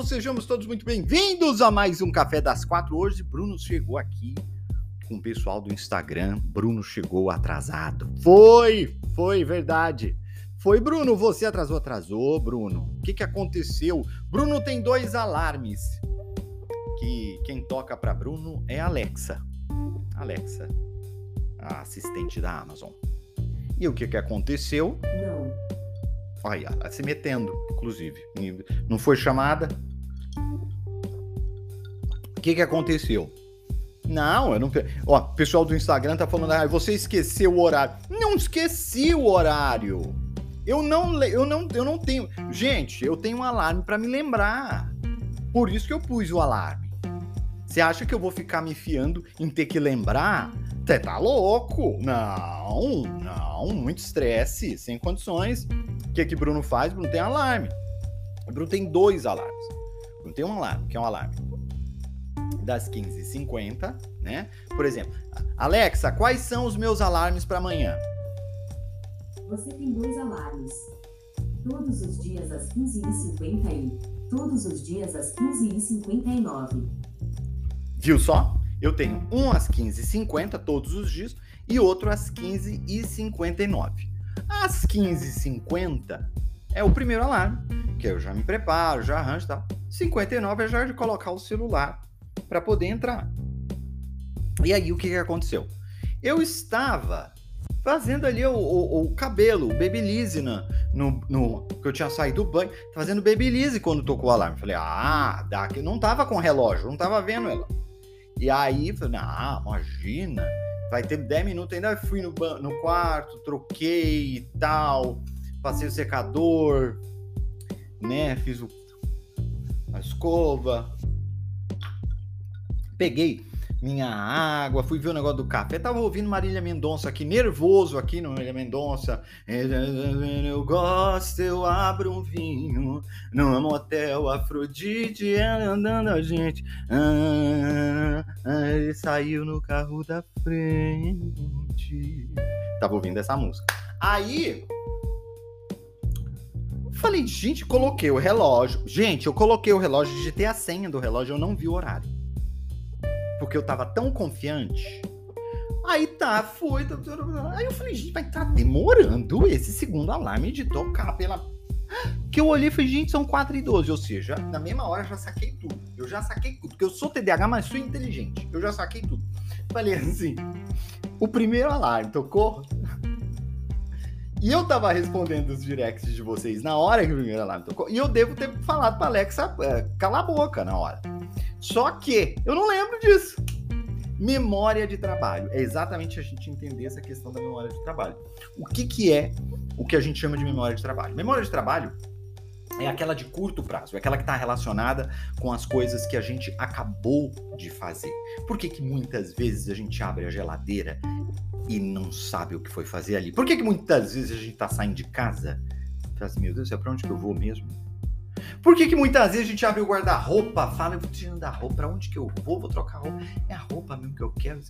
Povo. Sejamos todos muito bem-vindos a mais um Café das Quatro. Hoje, Bruno chegou aqui com o pessoal do Instagram. Bruno chegou atrasado. Foi, foi verdade. Foi, Bruno. Você atrasou, atrasou, Bruno. O que, que aconteceu? Bruno tem dois alarmes. Que quem toca para Bruno é Alexa. Alexa, a assistente da Amazon. E o que, que aconteceu? Não. Olha, se metendo, inclusive. Não foi chamada. O que, que aconteceu? Não, eu não. Ó, pessoal do Instagram tá falando, ah, você esqueceu o horário. Não esqueci o horário. Eu não, eu não, eu não tenho. Gente, eu tenho um alarme para me lembrar. Por isso que eu pus o alarme. Você acha que eu vou ficar me fiando em ter que lembrar? Você tá louco? Não, não, muito estresse, sem condições. O que que Bruno faz? Bruno tem alarme. Bruno tem dois alarmes. Bruno tem um alarme, que é um alarme das 15h50, né? Por exemplo, Alexa, quais são os meus alarmes para amanhã? Você tem dois alarmes. Todos os dias às 15h50 e todos os dias às 15h59. Viu só? Eu tenho um às 15h50 todos os dias e outro às 15h59. Às 15h50 é o primeiro alarme, que eu já me preparo, já arranjo e tal. 59 é já de colocar o celular para poder entrar. E aí o que, que aconteceu? Eu estava fazendo ali o, o, o cabelo, o babyliss no, no, que eu tinha saído do banho, fazendo babyliss quando tocou o alarme. Falei, ah, dá que não tava com relógio, não tava vendo ela. E aí, falei, ah, imagina, vai ter 10 minutos ainda. Fui no, no quarto, troquei e tal, passei o secador, né? Fiz o, a escova, peguei minha água, fui ver o negócio do café, tava ouvindo Marília Mendonça aqui, nervoso aqui no Marília Mendonça. Eu gosto, eu abro um vinho no motel Afrodite, andando a gente. Ah, ah, ele saiu no carro da frente. Tava ouvindo essa música. Aí falei, gente, coloquei o relógio. Gente, eu coloquei o relógio, digitei a senha do relógio, eu não vi o horário porque eu tava tão confiante. Aí tá, foi. Tá, tá, tá, aí eu falei, gente, vai tá demorando esse segundo alarme de tocar pela. Que eu olhei e falei, gente, são 4 e 12. Ou seja, na mesma hora eu já saquei tudo. Eu já saquei tudo. Porque eu sou TDAH, mas sou inteligente. Eu já saquei tudo. Falei assim: o primeiro alarme tocou. E eu tava respondendo os directs de vocês na hora que o primeiro alarme tocou. E eu devo ter falado pra Alexa é, calar a boca na hora. Só que eu não lembro disso. Memória de trabalho. É exatamente a gente entender essa questão da memória de trabalho. O que, que é o que a gente chama de memória de trabalho? Memória de trabalho é aquela de curto prazo, é aquela que está relacionada com as coisas que a gente acabou de fazer. Por que, que muitas vezes a gente abre a geladeira e não sabe o que foi fazer ali? Por que, que muitas vezes a gente está saindo de casa e fala assim, meu Deus, é para onde que eu vou mesmo? Por que, que muitas vezes a gente abre o guarda-roupa, fala, eu vou tirando a roupa, pra onde que eu vou? Vou trocar roupa. É a roupa mesmo que eu quero.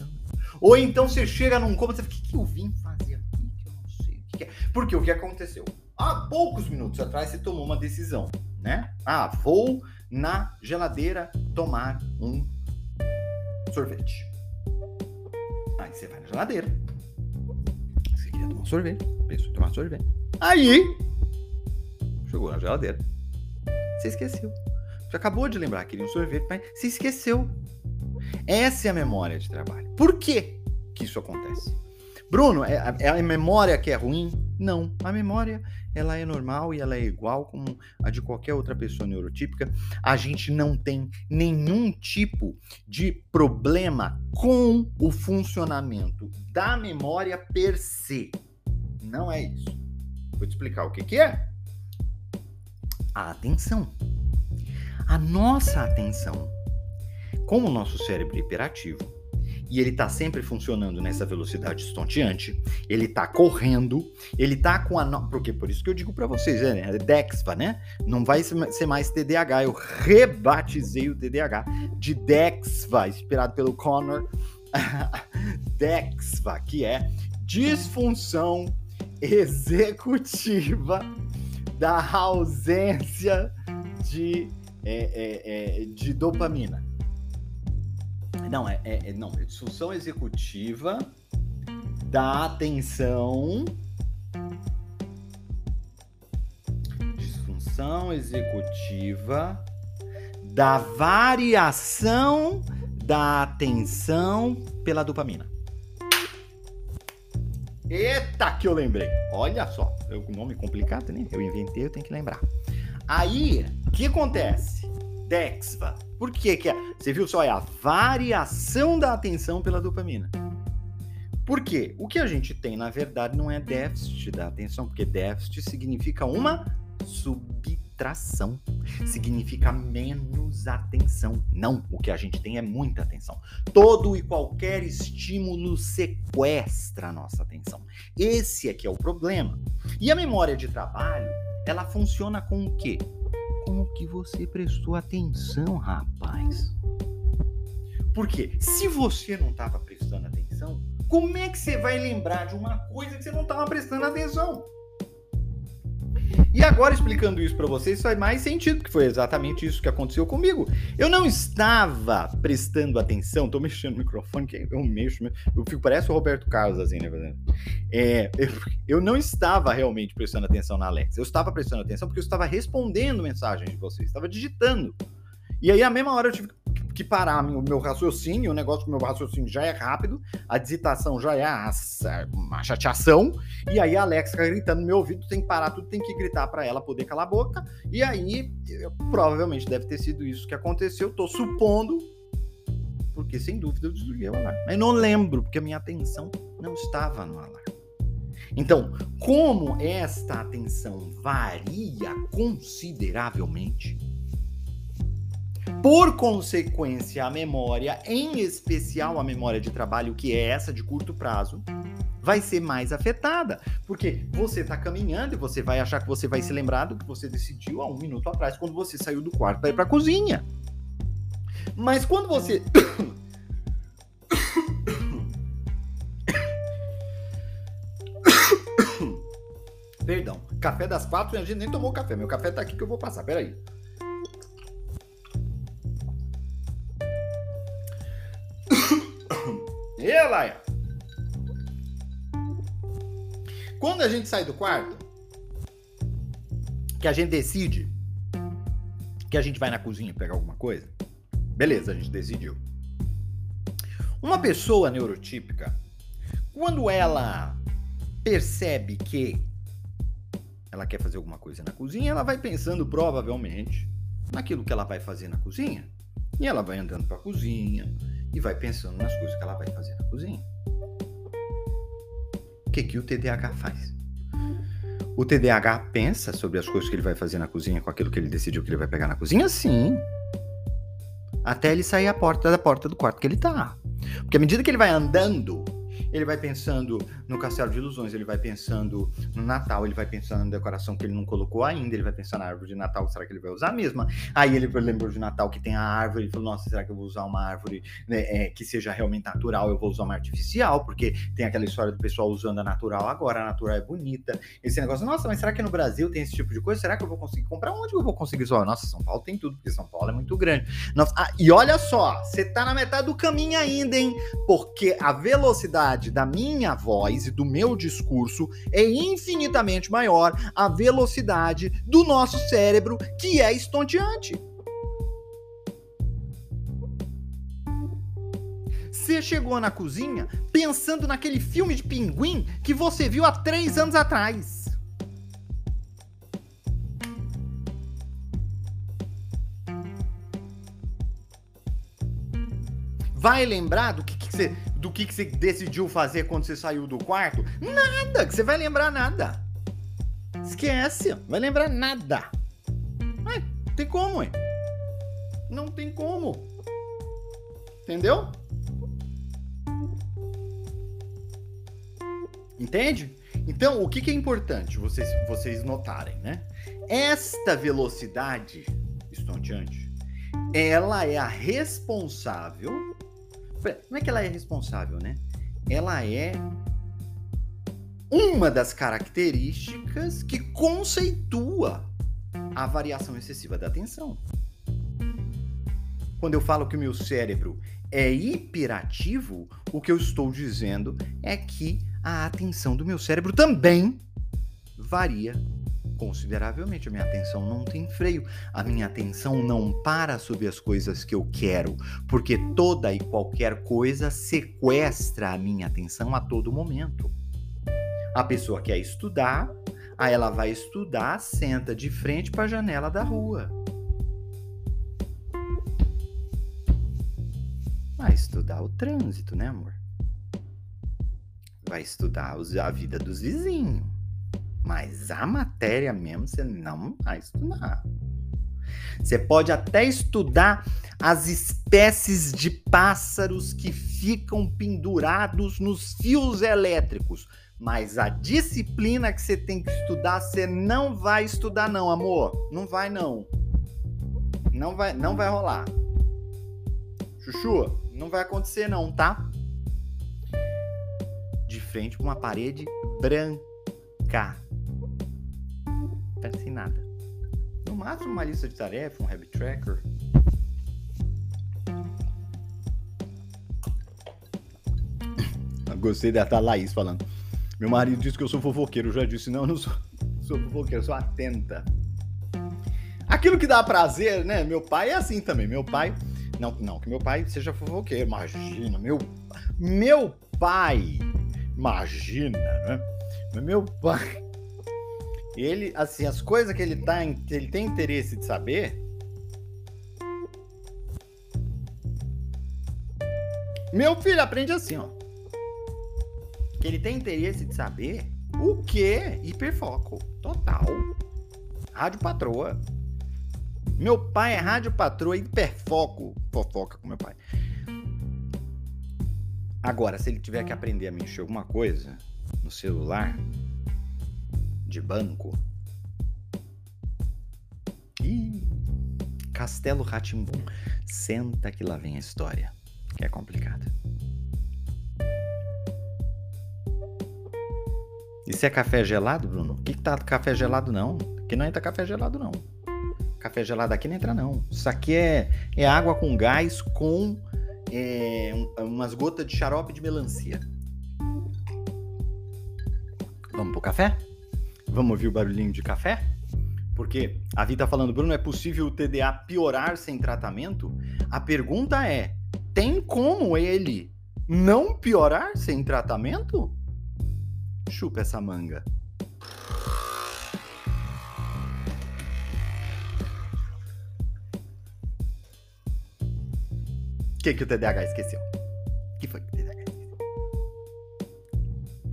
Ou então você chega num cômodo e fala, o que, que eu vim fazer aqui? Que eu não sei o que, que é. Porque o que aconteceu? Há poucos minutos atrás você tomou uma decisão, né? Ah, vou na geladeira tomar um sorvete. Aí você vai na geladeira. Queria tomar um sorvete, pensou em tomar sorvete. Aí, chegou na geladeira você esqueceu. Você acabou de lembrar que queria um sorvete, mas se esqueceu. Essa é a memória de trabalho. Por que, que isso acontece? Bruno, é a, é a memória que é ruim? Não. A memória ela é normal e ela é igual como a de qualquer outra pessoa neurotípica. A gente não tem nenhum tipo de problema com o funcionamento da memória per se. Não é isso. Vou te explicar o que, que é. A atenção. A nossa atenção. Como o nosso cérebro hiperativo, e ele está sempre funcionando nessa velocidade estonteante, ele está correndo, ele está com a. No... Porque por isso que eu digo para vocês, né? é Dexva, né? Não vai ser mais TDAH. Eu rebatizei o TDAH de Dexva, inspirado pelo Connor. Dexva, que é disfunção executiva da ausência de, é, é, é de dopamina. Não, é, é, é, não, é disfunção executiva da atenção. Disfunção executiva da variação da atenção pela dopamina. Eita, que eu lembrei. Olha só, o nome complicado, né? Eu inventei, eu tenho que lembrar. Aí, o que acontece? Dexva. Por que que é? Você viu só? É a variação da atenção pela dopamina. Por quê? O que a gente tem, na verdade, não é déficit da atenção, porque déficit significa uma subtração. Significa menos atenção. Não, o que a gente tem é muita atenção. Todo e qualquer estímulo sequestra a nossa atenção. Esse é que é o problema. E a memória de trabalho, ela funciona com o quê? Como que você prestou atenção, rapaz. Porque se você não estava prestando atenção, como é que você vai lembrar de uma coisa que você não estava prestando atenção? E agora explicando isso para vocês faz mais sentido, que foi exatamente isso que aconteceu comigo. Eu não estava prestando atenção, tô mexendo no microfone, que eu mexo, eu fico parece o Roberto Carlos assim, né? É, eu não estava realmente prestando atenção na Alexa. Eu estava prestando atenção porque eu estava respondendo mensagens de vocês, estava digitando. E aí, a mesma hora, eu tive que parar o meu raciocínio, o negócio que o meu raciocínio já é rápido, a digitação já é uma chateação, e aí a Alexa gritando no meu ouvido, tem que parar tudo, tem que gritar para ela poder calar a boca, e aí eu, provavelmente deve ter sido isso que aconteceu, tô supondo, porque sem dúvida eu desliguei o alarme. Mas não lembro, porque a minha atenção não estava no alarme. Então, como esta atenção varia consideravelmente, por consequência, a memória, em especial a memória de trabalho, que é essa de curto prazo, vai ser mais afetada. Porque você está caminhando e você vai achar que você vai se lembrar do que você decidiu há um minuto atrás, quando você saiu do quarto para ir para a cozinha. Mas quando você. Perdão, café das quatro a gente nem tomou café. Meu café tá aqui que eu vou passar, peraí. E Laia? Quando a gente sai do quarto, que a gente decide que a gente vai na cozinha pegar alguma coisa, beleza, a gente decidiu. Uma pessoa neurotípica, quando ela percebe que ela quer fazer alguma coisa na cozinha, ela vai pensando provavelmente naquilo que ela vai fazer na cozinha. E ela vai andando para a cozinha, e vai pensando nas coisas que ela vai fazer na cozinha. O que, que o TDAH faz? O TDAH pensa sobre as coisas que ele vai fazer na cozinha com aquilo que ele decidiu que ele vai pegar na cozinha? Sim. Até ele sair a porta da porta do quarto que ele tá. Porque à medida que ele vai andando, ele vai pensando no Castelo de Ilusões, ele vai pensando no Natal, ele vai pensando na decoração que ele não colocou ainda, ele vai pensar na árvore de Natal, será que ele vai usar a mesma? Aí ele lembrou de Natal que tem a árvore, ele falou, nossa, será que eu vou usar uma árvore né, é, que seja realmente natural? Eu vou usar uma artificial, porque tem aquela história do pessoal usando a natural agora, a natural é bonita. Esse negócio, nossa, mas será que no Brasil tem esse tipo de coisa? Será que eu vou conseguir comprar? Onde eu vou conseguir isso? Nossa, São Paulo tem tudo, porque São Paulo é muito grande. Nossa, ah, e olha só, você tá na metade do caminho ainda, hein? Porque a velocidade da minha voz e do meu discurso é infinitamente maior a velocidade do nosso cérebro, que é estonteante. Você chegou na cozinha pensando naquele filme de pinguim que você viu há três anos atrás. Vai lembrar do que, que você do que, que você decidiu fazer quando você saiu do quarto? Nada, que você vai lembrar nada. Esquece, vai lembrar nada. Ai, tem como, hein? Não tem como. Entendeu? Entende? Então, o que, que é importante vocês, vocês notarem, né? Esta velocidade estonteante, ela é a responsável. Não é que ela é responsável, né? Ela é uma das características que conceitua a variação excessiva da atenção. Quando eu falo que o meu cérebro é hiperativo, o que eu estou dizendo é que a atenção do meu cérebro também varia consideravelmente. A minha atenção não tem freio, a minha atenção não para sobre as coisas que eu quero, porque toda e qualquer coisa sequestra a minha atenção a todo momento. A pessoa quer estudar, aí ela vai estudar, senta de frente para a janela da rua. Vai estudar o trânsito, né, amor? vai estudar a vida dos vizinhos. Mas a matéria mesmo você não vai estudar. Você pode até estudar as espécies de pássaros que ficam pendurados nos fios elétricos, mas a disciplina que você tem que estudar, você não vai estudar não, amor. Não vai não. Não vai, não vai rolar. Chuchu, não vai acontecer não, tá? de frente com uma parede branca. Sem nada. No máximo uma lista de tarefa, um habit tracker. Gostei da Laís falando. Meu marido disse que eu sou fofoqueiro. Eu já disse, não, eu não sou, sou fofoqueiro, sou atenta. Aquilo que dá prazer, né? Meu pai é assim também. Meu pai. Não, não que meu pai seja fofoqueiro. Imagina, meu. Meu pai imagina, né? Meu pai, ele, assim, as coisas que ele, tá, ele tem interesse de saber. Meu filho aprende assim, ó. Que ele tem interesse de saber o que? Hiperfoco. Total. Rádio patroa. Meu pai é rádio patroa, hiperfoco. Fofoca com meu pai. Agora, se ele tiver que aprender a mexer alguma coisa no celular, de banco. Ih, Castelo Ratimbum. Senta que lá vem a história, que é complicada. Isso é café gelado, Bruno? O que, que tá café gelado não? Aqui não entra café gelado não. Café gelado aqui não entra não. Isso aqui é, é água com gás com é, umas gotas de xarope de melancia. Vamos pro café? Vamos ouvir o barulhinho de café? Porque a Vida tá falando, Bruno, é possível o TDA piorar sem tratamento? A pergunta é: tem como ele não piorar sem tratamento? Chupa essa manga. O que, que o TDAH esqueceu? O que foi que o TDAH esqueceu?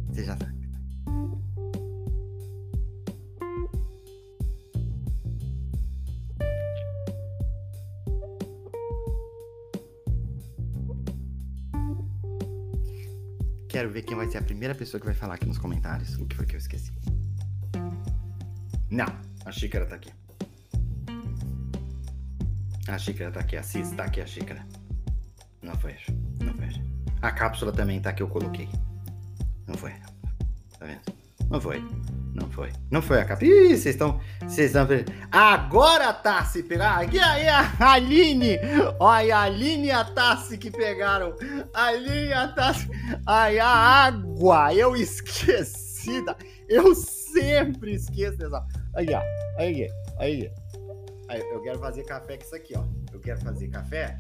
Você já sabe. Quero ver quem vai ser a primeira pessoa que vai falar aqui nos comentários. O que foi que eu esqueci? Não, a xícara tá aqui. A xícara tá aqui, a Cis tá aqui a xícara. Não foi, não foi. A cápsula também tá que eu coloquei. Não foi. Tá vendo? Não foi. Não foi. Não foi a cápsula. Ih, vocês estão. Vocês estão. Agora tá se pegar. Aqui aí a Aline. Olha a Aline e a Tassi que pegaram. A Aline e a Tassi. Aí a água. Eu esqueci. Da... Eu sempre esqueço dessa. Aí, ó. Aí, aí. Aí, eu quero fazer café com isso aqui, ó. Eu quero fazer café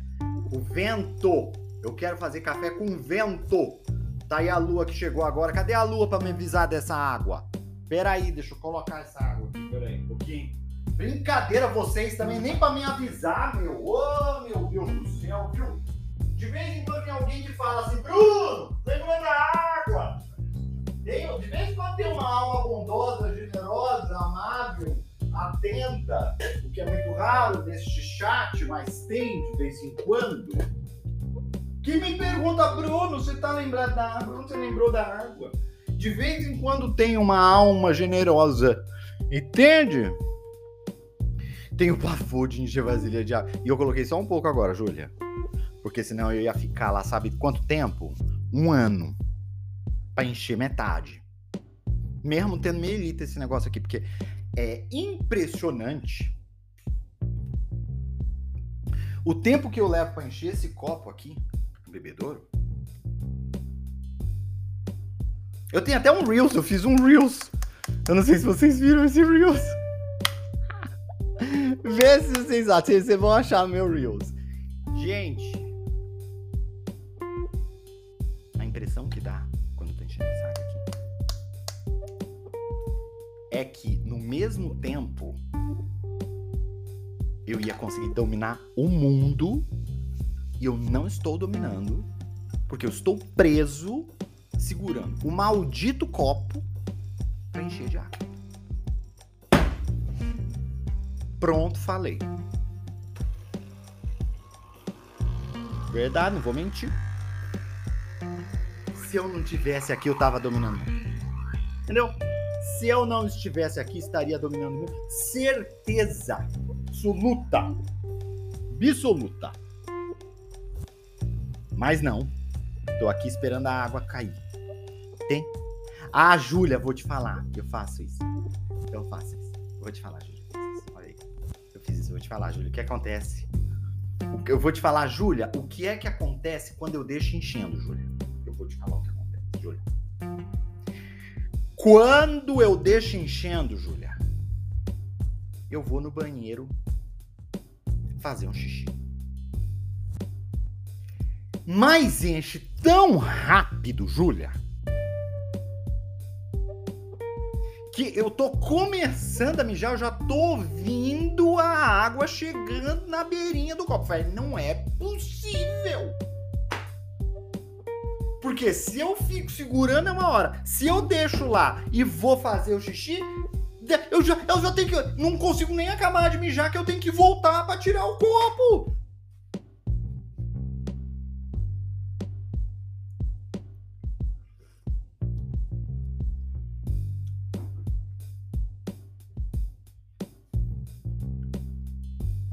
o vento. Eu quero fazer café com vento. Tá aí a lua que chegou agora. Cadê a lua para me avisar dessa água? Pera aí, deixa eu colocar essa água aqui. Pera aí, um pouquinho. Brincadeira vocês também, nem para me avisar, meu. Ô, oh, meu Deus do céu, viu? De vez em quando tem alguém que fala assim, Bruno, lembrou da água. De vez em quando tem uma alma bondosa, generosa, amável, atenta, o que é muito raro neste chat, mas tem de vez em quando, que me pergunta, Bruno, você tá lembrado da água? Bruno, você lembrou da água? De vez em quando tem uma alma generosa, entende? Tem o pavor de encher vasilha de água. E eu coloquei só um pouco agora, Júlia. Porque senão eu ia ficar lá, sabe quanto tempo? Um ano. para encher metade. Mesmo tendo meio litro esse negócio aqui. Porque é impressionante o tempo que eu levo para encher esse copo aqui, bebedouro. Eu tenho até um Reels, eu fiz um Reels. Eu não sei se vocês viram esse Reels. Vê se vocês acham, vocês vão achar meu Reels. Gente, a impressão que dá quando tô enchendo essa água aqui é que no mesmo tempo eu ia conseguir dominar o mundo e eu não estou dominando porque eu estou preso segurando o maldito copo para encher de água. Pronto, falei. Verdade, não vou mentir. Se eu não tivesse aqui, eu tava dominando. Entendeu? Se eu não estivesse aqui, estaria dominando. Certeza absoluta. Absoluta. Mas não. Tô aqui esperando a água cair. Tem? Ah, Júlia, vou te falar. Eu faço isso. Eu faço isso. Vou te falar, Júlia. Olha aí. Eu fiz isso. Vou te falar, Júlia. O que acontece? Eu vou te falar, Júlia, o que é que acontece quando eu deixo enchendo, Júlia? Eu vou te falar o que acontece, Júlia. Quando eu deixo enchendo, Júlia, eu vou no banheiro fazer um xixi. Mas enche tão rápido, Júlia, eu tô começando a mijar, eu já tô ouvindo a água chegando na beirinha do copo. Falei, não é possível. Porque se eu fico segurando é uma hora. Se eu deixo lá e vou fazer o xixi, eu já, eu já tenho que. Não consigo nem acabar de mijar que eu tenho que voltar para tirar o copo.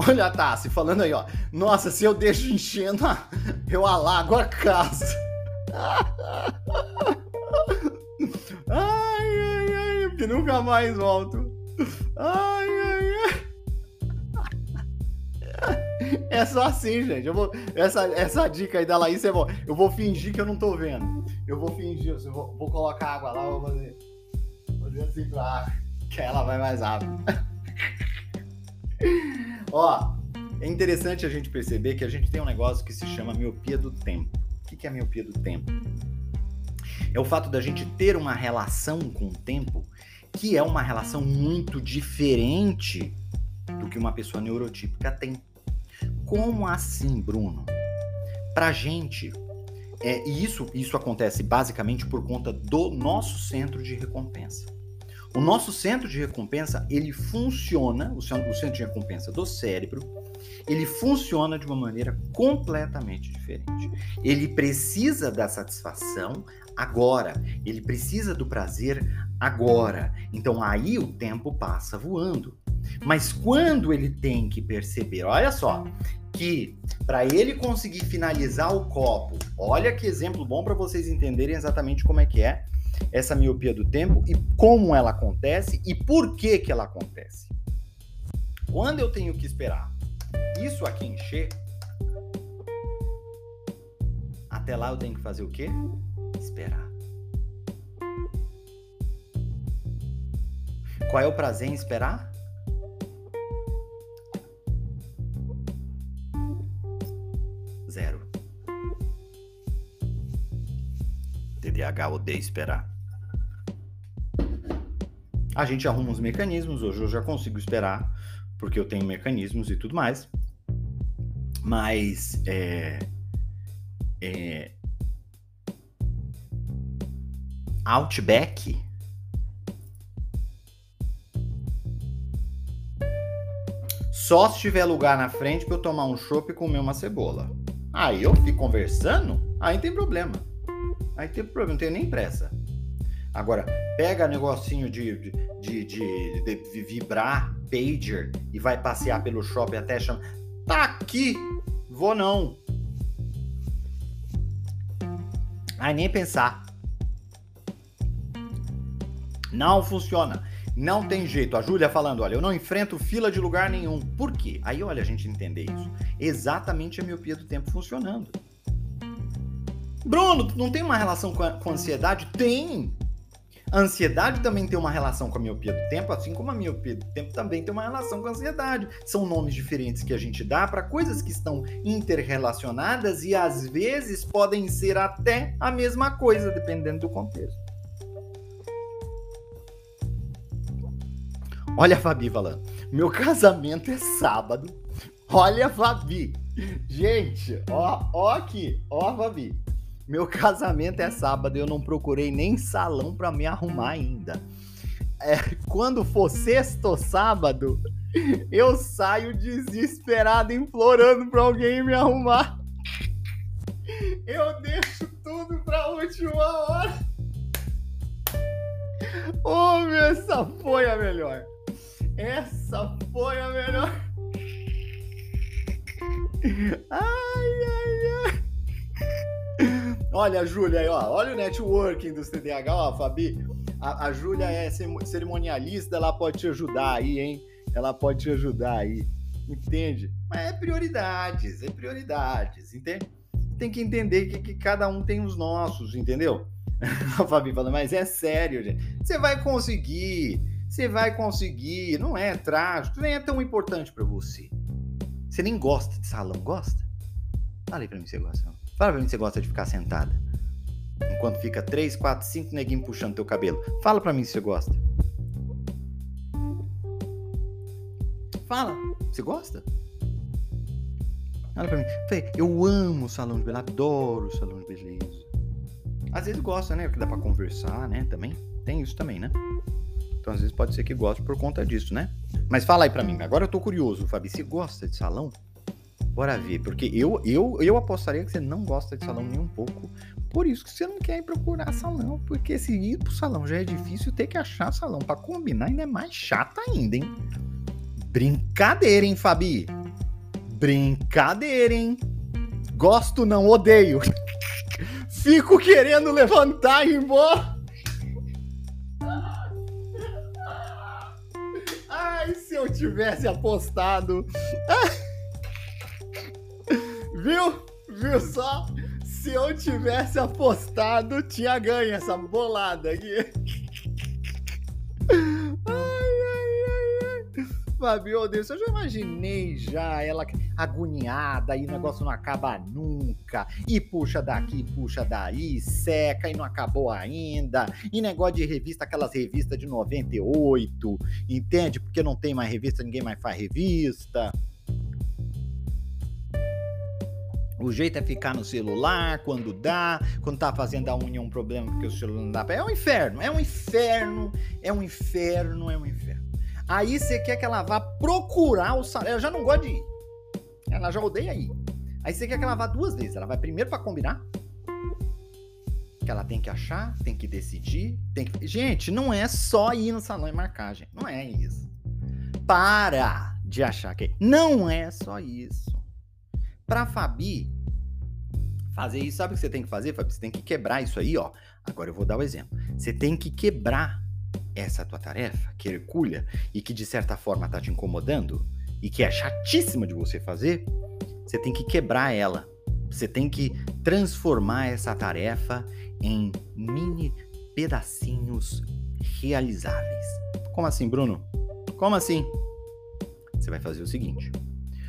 Olha Tassi falando aí, ó. Nossa, se eu deixo enchendo, eu alago a casa. Ai, ai, ai, porque nunca mais volto. Ai, ai, ai. É só assim, gente. Eu vou, essa, essa dica aí da Laís é bom. Eu vou fingir que eu não tô vendo. Eu vou fingir, eu vou, vou colocar água lá, vou fazer. Vou fazer assim pra que ela vai mais rápido. Ó, é interessante a gente perceber que a gente tem um negócio que se chama miopia do tempo. O que é a miopia do tempo? É o fato da gente ter uma relação com o tempo que é uma relação muito diferente do que uma pessoa neurotípica tem. Como assim, Bruno? Pra gente, é, e isso, isso acontece basicamente por conta do nosso centro de recompensa. O nosso centro de recompensa, ele funciona, o centro de recompensa do cérebro, ele funciona de uma maneira completamente diferente. Ele precisa da satisfação agora, ele precisa do prazer agora. Então aí o tempo passa voando. Mas quando ele tem que perceber, olha só, que para ele conseguir finalizar o copo, olha que exemplo bom para vocês entenderem exatamente como é que é essa miopia do tempo e como ela acontece e por que que ela acontece. Quando eu tenho que esperar isso aqui encher, até lá eu tenho que fazer o quê? Esperar. Qual é o prazer em esperar? Zero. TDAH odeia esperar. A gente arruma uns mecanismos, hoje eu já consigo esperar, porque eu tenho mecanismos e tudo mais. Mas é, é, Outback só se tiver lugar na frente para eu tomar um chopp e comer uma cebola. Aí eu fico conversando, aí tem problema. Aí tem problema, não tem nem pressa. Agora, pega negocinho de, de, de, de, vibrar, pager, e vai passear pelo shopping até chamar. Tá aqui! Vou não. Aí nem pensar. Não funciona. Não tem jeito. A Júlia falando, olha, eu não enfrento fila de lugar nenhum. Por quê? Aí, olha, a gente entender isso. Exatamente a miopia do tempo funcionando. Bruno, não tem uma relação com, a, com a ansiedade? Tem. A ansiedade também tem uma relação com a miopia do tempo, assim como a miopia do tempo também tem uma relação com a ansiedade. São nomes diferentes que a gente dá para coisas que estão interrelacionadas e às vezes podem ser até a mesma coisa, dependendo do contexto. Olha a Fabi falando. Meu casamento é sábado. Olha a Fabi. Gente, ó, ó aqui, ó a Fabi. Meu casamento é sábado e eu não procurei nem salão para me arrumar ainda. É, quando for sexto sábado, eu saio desesperado implorando para alguém me arrumar. Eu deixo tudo pra última hora. Oh, essa foi a melhor. Essa foi a melhor. Ai, ai. Olha Júlia aí, ó. Olha o networking do CDH, ó, Fabi. A, a Júlia é cerimonialista, ela pode te ajudar aí, hein? Ela pode te ajudar aí. Entende? Mas é prioridades, é prioridades, entende? Tem que entender que, que cada um tem os nossos, entendeu? A Fabi fala, mas é sério, gente. Você vai conseguir. Você vai conseguir, não é trágico, nem é tão importante para você. Você nem gosta de salão, gosta? Fala aí pra mim se você gosta. Fala pra mim se você gosta de ficar sentada. Enquanto fica 3, 4, 5 neguinhos puxando teu cabelo. Fala pra mim se você gosta. Fala, você gosta? Fala pra mim. Eu amo o salão de beleza, adoro o salão de beleza. Às vezes gosta, né? Porque dá pra conversar, né? Também. Tem isso também, né? Então, às vezes, pode ser que goste por conta disso, né? Mas fala aí pra mim. Agora eu tô curioso, Fabi. Você gosta de salão? Bora ver. Porque eu, eu, eu apostaria que você não gosta de salão nem um pouco. Por isso que você não quer ir procurar salão. Porque se ir pro salão já é difícil, ter que achar salão para combinar ainda é mais chato ainda, hein? Brincadeira, hein, Fabi? Brincadeira, hein? Gosto, não odeio. Fico querendo levantar e ir embora. Ai, se eu tivesse apostado. Viu? Viu só? Se eu tivesse apostado, tinha ganho essa bolada aqui. Fabio, Deus, eu já imaginei já ela agoniada e o negócio não acaba nunca. E puxa daqui, puxa daí, seca e não acabou ainda. E negócio de revista, aquelas revistas de 98, entende? Porque não tem mais revista, ninguém mais faz revista. O jeito é ficar no celular quando dá, quando tá fazendo a unha um problema porque o celular não dá. É um inferno, é um inferno, é um inferno, é um inferno. Aí você quer que ela vá procurar o salão. Ela já não gosta de ir. Ela já odeia ir. Aí você quer que ela vá duas vezes. Ela vai primeiro para combinar. Que ela tem que achar, tem que decidir, tem que. Gente, não é só ir no salão e marcar, gente. Não é isso. Para de achar que. Não é só isso. Pra Fabi fazer isso, sabe o que você tem que fazer, Fabi? Você tem que quebrar isso aí, ó. Agora eu vou dar o um exemplo. Você tem que quebrar essa tua tarefa, que hercúlea, e que de certa forma tá te incomodando, e que é chatíssima de você fazer, você tem que quebrar ela. Você tem que transformar essa tarefa em mini pedacinhos realizáveis. Como assim, Bruno? Como assim? Você vai fazer o seguinte.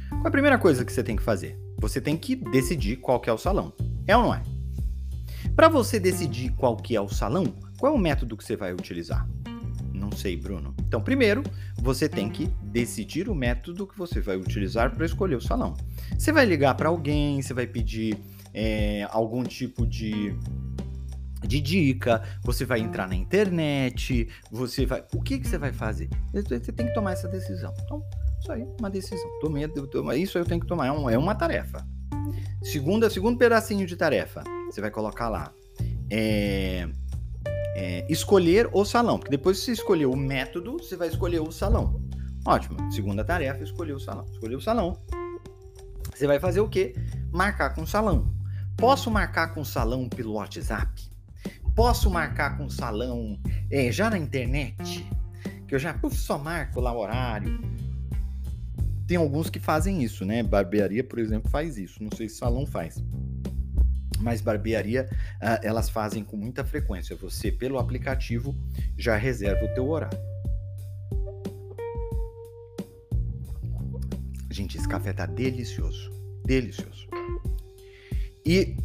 Qual é a primeira coisa que você tem que fazer? Você tem que decidir qual que é o salão. É ou não é? Para você decidir qual que é o salão, qual é o método que você vai utilizar? Não sei, Bruno. Então, primeiro, você tem que decidir o método que você vai utilizar para escolher o salão. Você vai ligar para alguém, você vai pedir é, algum tipo de de dica, você vai entrar na internet, você vai. O que, que você vai fazer? Você tem que tomar essa decisão. Então, isso aí, uma decisão. Tomei, isso eu tenho que tomar, é, um, é uma tarefa. Segunda, segundo pedacinho de tarefa, você vai colocar lá. É, é, escolher o salão, porque depois que você escolher o método, você vai escolher o salão. Ótimo. Segunda tarefa, escolher o salão. Escolher o salão. Você vai fazer o quê? Marcar com o salão. Posso marcar com o salão pelo WhatsApp? Posso marcar com o salão é, já na internet? Que eu já uf, só marco lá o horário. Tem alguns que fazem isso, né? Barbearia, por exemplo, faz isso. Não sei se salão faz. Mas barbearia, uh, elas fazem com muita frequência. Você, pelo aplicativo, já reserva o teu horário. Gente, esse café tá delicioso. Delicioso. E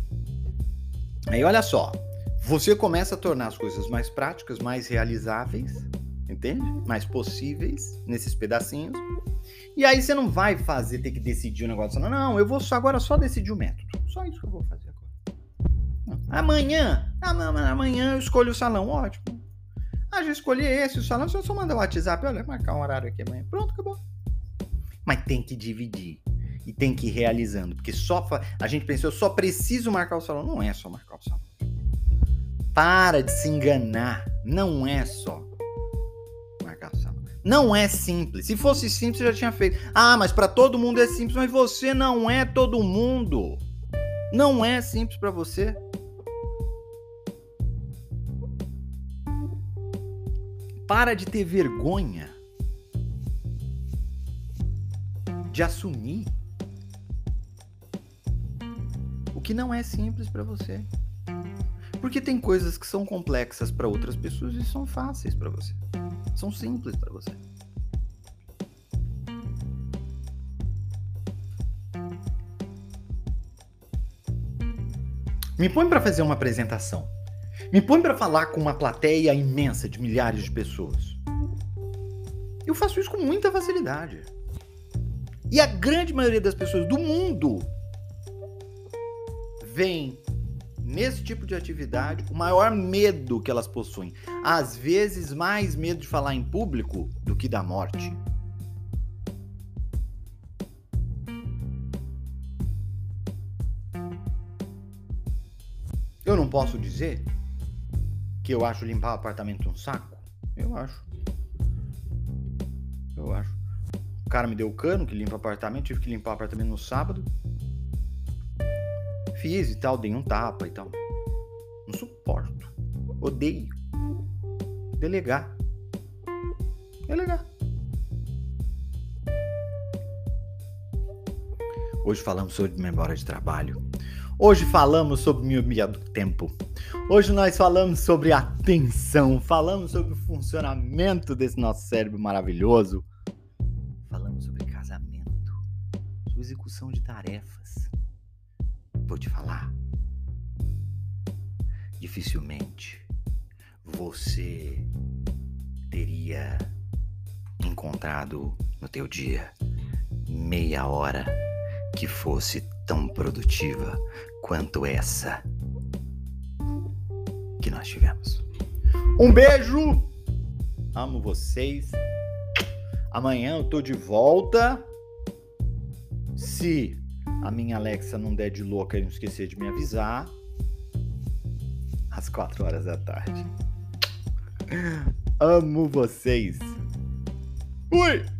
aí, olha só. Você começa a tornar as coisas mais práticas, mais realizáveis, entende? Mais possíveis nesses pedacinhos. E aí você não vai fazer, ter que decidir o negócio. Não, não, eu vou só, agora só decidir o método. Só isso que eu vou fazer agora. Amanhã, amanhã eu escolho o salão, ótimo. Ah, já escolhi esse, o salão, só, só mandar o WhatsApp, olha, marcar um horário aqui amanhã. Pronto, acabou. Mas tem que dividir. E tem que ir realizando. Porque só a gente pensou, eu só preciso marcar o salão. Não é só marcar o salão. Para de se enganar. Não é só. Não é simples. Se fosse simples, eu já tinha feito. Ah, mas para todo mundo é simples, mas você não é todo mundo. Não é simples para você. Para de ter vergonha de assumir o que não é simples para você. Porque tem coisas que são complexas para outras pessoas e são fáceis para você. São simples para você. Me põe para fazer uma apresentação. Me põe para falar com uma plateia imensa de milhares de pessoas. Eu faço isso com muita facilidade. E a grande maioria das pessoas do mundo vem nesse tipo de atividade o maior medo que elas possuem. Às vezes, mais medo de falar em público do que da morte. Eu não posso dizer que eu acho limpar o apartamento um saco. Eu acho. Eu acho. O cara me deu o cano que limpa o apartamento, tive que limpar o apartamento no sábado. Fiz e tal, dei um tapa e tal. Não suporto. Odeio. Delegar. Delegar. Hoje falamos sobre memória de trabalho. Hoje falamos sobre miopia do tempo. Hoje nós falamos sobre atenção, falamos sobre o funcionamento desse nosso cérebro maravilhoso. Falamos sobre casamento, sobre execução de tarefas vou te falar. Dificilmente você teria encontrado no teu dia meia hora que fosse tão produtiva quanto essa que nós tivemos. Um beijo! Amo vocês. Amanhã eu tô de volta. Se a minha Alexa não der de louca e não esquecer de me avisar, às 4 horas da tarde. Amo vocês. Fui!